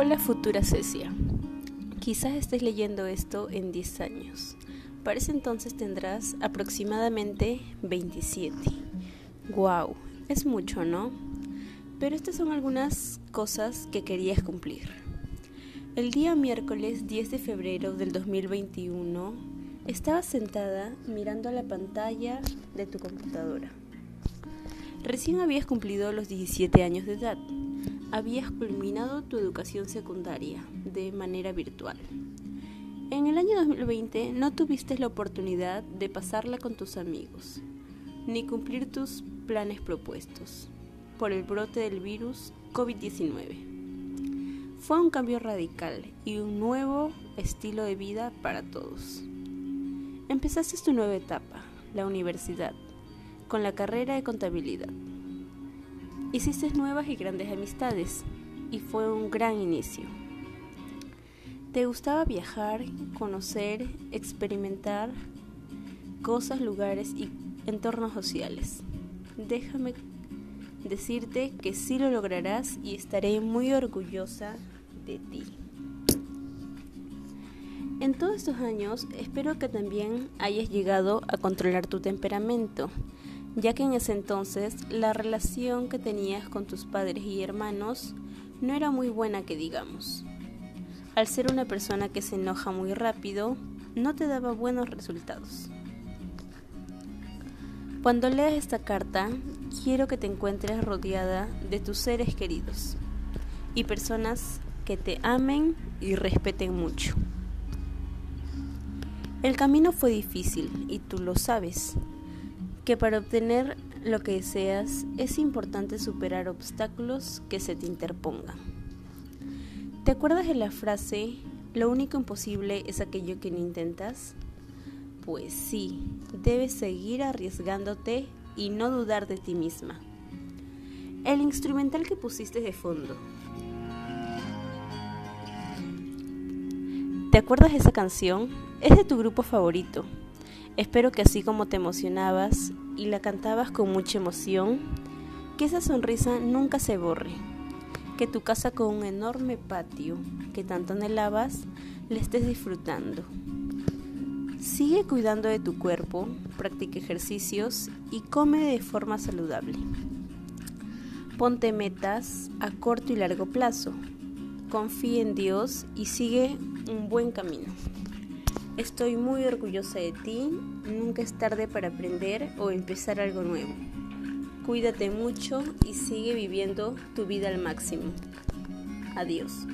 Hola futura Cecia. Quizás estés leyendo esto en 10 años. Para ese entonces tendrás aproximadamente 27. Wow, es mucho, ¿no? Pero estas son algunas cosas que querías cumplir. El día miércoles 10 de febrero del 2021 estabas sentada mirando la pantalla de tu computadora. Recién habías cumplido los 17 años de edad habías culminado tu educación secundaria de manera virtual. En el año 2020 no tuviste la oportunidad de pasarla con tus amigos, ni cumplir tus planes propuestos por el brote del virus COVID-19. Fue un cambio radical y un nuevo estilo de vida para todos. Empezaste tu nueva etapa, la universidad, con la carrera de contabilidad. Hiciste nuevas y grandes amistades y fue un gran inicio. Te gustaba viajar, conocer, experimentar cosas, lugares y entornos sociales. Déjame decirte que sí lo lograrás y estaré muy orgullosa de ti. En todos estos años espero que también hayas llegado a controlar tu temperamento ya que en ese entonces la relación que tenías con tus padres y hermanos no era muy buena que digamos. Al ser una persona que se enoja muy rápido, no te daba buenos resultados. Cuando leas esta carta, quiero que te encuentres rodeada de tus seres queridos y personas que te amen y respeten mucho. El camino fue difícil y tú lo sabes que para obtener lo que deseas es importante superar obstáculos que se te interpongan. ¿Te acuerdas de la frase, lo único imposible es aquello que no intentas? Pues sí, debes seguir arriesgándote y no dudar de ti misma. El instrumental que pusiste de fondo. ¿Te acuerdas de esa canción? Es de tu grupo favorito. Espero que así como te emocionabas y la cantabas con mucha emoción, que esa sonrisa nunca se borre, que tu casa con un enorme patio que tanto anhelabas le estés disfrutando. Sigue cuidando de tu cuerpo, practica ejercicios y come de forma saludable. Ponte metas a corto y largo plazo. Confía en Dios y sigue un buen camino. Estoy muy orgullosa de ti, nunca es tarde para aprender o empezar algo nuevo. Cuídate mucho y sigue viviendo tu vida al máximo. Adiós.